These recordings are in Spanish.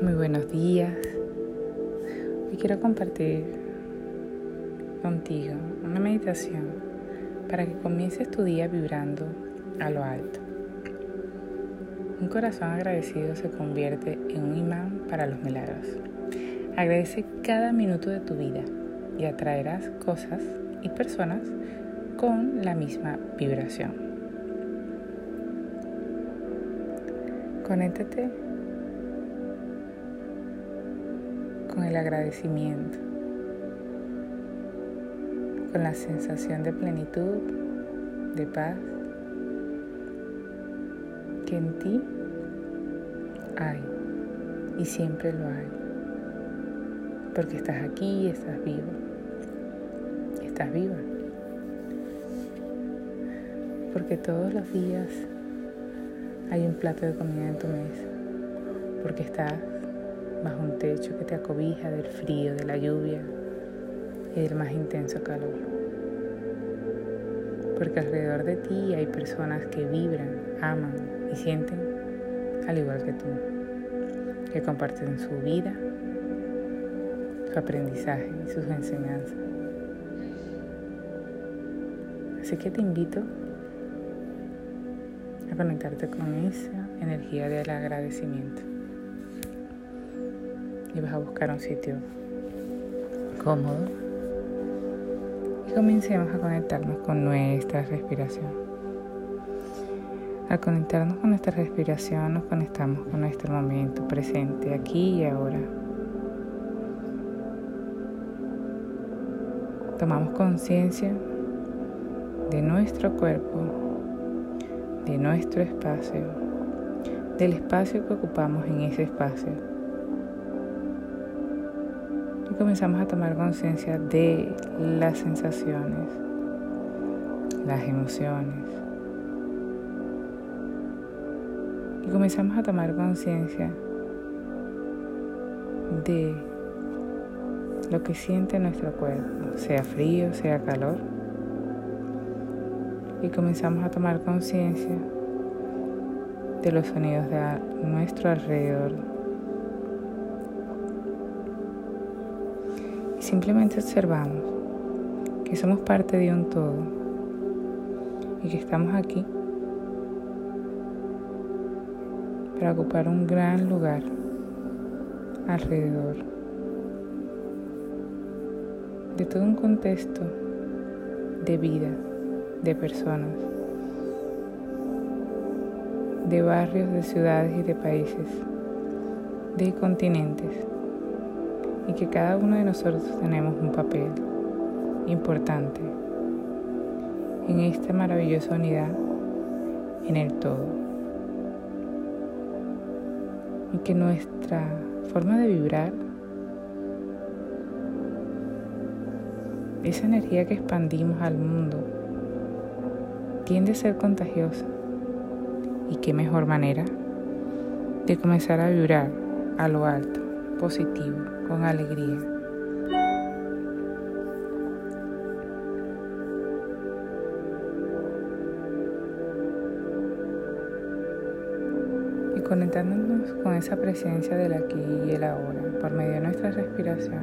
Muy buenos días. Hoy quiero compartir contigo una meditación para que comiences tu día vibrando a lo alto. Un corazón agradecido se convierte en un imán para los milagros. Agradece cada minuto de tu vida y atraerás cosas y personas con la misma vibración. Conéctate con el agradecimiento, con la sensación de plenitud, de paz que en ti hay y siempre lo hay, porque estás aquí estás vivo, estás viva, porque todos los días hay un plato de comida en tu mesa, porque estás bajo un techo que te acobija del frío, de la lluvia y del más intenso calor. Porque alrededor de ti hay personas que vibran, aman y sienten al igual que tú, que comparten su vida, su aprendizaje y sus enseñanzas. Así que te invito a conectarte con esa energía del agradecimiento y vas a buscar un sitio cómodo y comencemos a conectarnos con nuestra respiración. Al conectarnos con nuestra respiración nos conectamos con nuestro momento presente, aquí y ahora. Tomamos conciencia de nuestro cuerpo, de nuestro espacio, del espacio que ocupamos en ese espacio comenzamos a tomar conciencia de las sensaciones, las emociones. Y comenzamos a tomar conciencia de lo que siente nuestro cuerpo, sea frío, sea calor. Y comenzamos a tomar conciencia de los sonidos de nuestro alrededor Simplemente observamos que somos parte de un todo y que estamos aquí para ocupar un gran lugar alrededor de todo un contexto de vida, de personas, de barrios, de ciudades y de países, de continentes y que cada uno de nosotros tenemos un papel importante en esta maravillosa unidad en el todo. Y que nuestra forma de vibrar, esa energía que expandimos al mundo, tiende a ser contagiosa. ¿Y qué mejor manera de comenzar a vibrar a lo alto, positivo? Con alegría. Y conectándonos con esa presencia del aquí y el ahora por medio de nuestra respiración,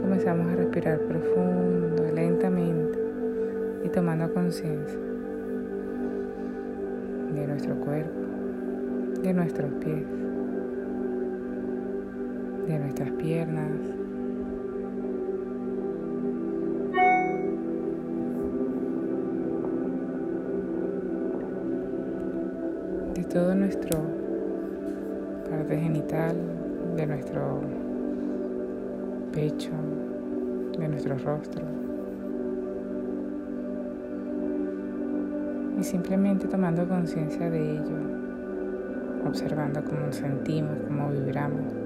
comenzamos a respirar profundo, lentamente y tomando conciencia de nuestro cuerpo, de nuestros pies de nuestras piernas. De todo nuestro parte genital, de nuestro pecho, de nuestro rostro. Y simplemente tomando conciencia de ello, observando cómo sentimos, cómo vibramos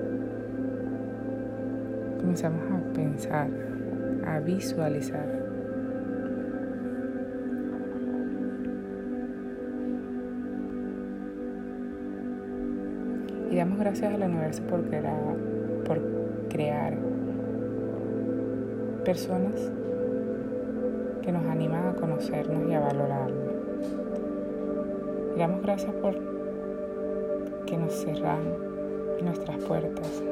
comenzamos a pensar, a visualizar. Y damos gracias al universo por crear, personas que nos animan a conocernos y a valorarnos. Y damos gracias por que nos cerran nuestras puertas.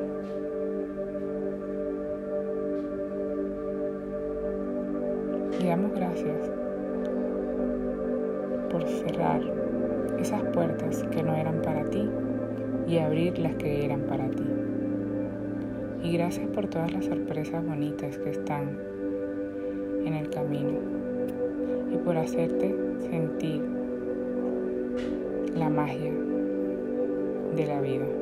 Y damos gracias por cerrar esas puertas que no eran para ti y abrir las que eran para ti. Y gracias por todas las sorpresas bonitas que están en el camino y por hacerte sentir la magia de la vida.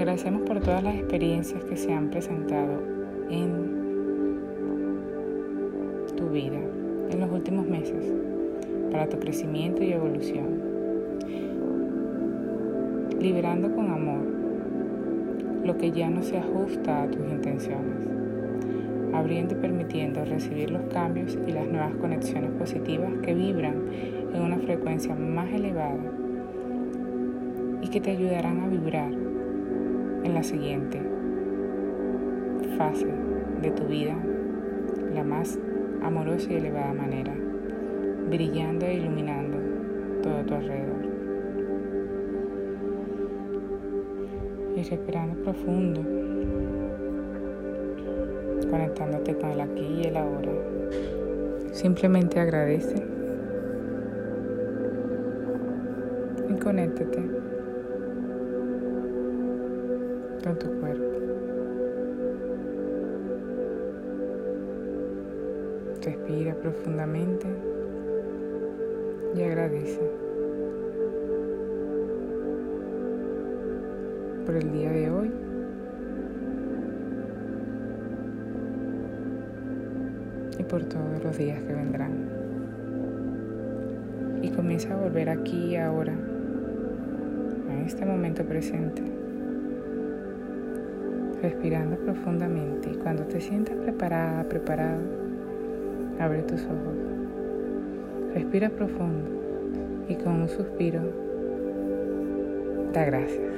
Agradecemos por todas las experiencias que se han presentado en tu vida en los últimos meses para tu crecimiento y evolución. Liberando con amor lo que ya no se ajusta a tus intenciones. Abriendo y permitiendo recibir los cambios y las nuevas conexiones positivas que vibran en una frecuencia más elevada y que te ayudarán a vibrar en la siguiente fase de tu vida, la más amorosa y elevada manera brillando e iluminando todo tu alrededor. Y respirando profundo, conectándote con el aquí y el ahora. Simplemente agradece y conéctate con tu cuerpo. Respira profundamente y agradece por el día de hoy. Y por todos los días que vendrán. Y comienza a volver aquí y ahora, a este momento presente, respirando profundamente. Y cuando te sientas preparada, preparado, abre tus ojos. Respira profundo y con un suspiro da gracias.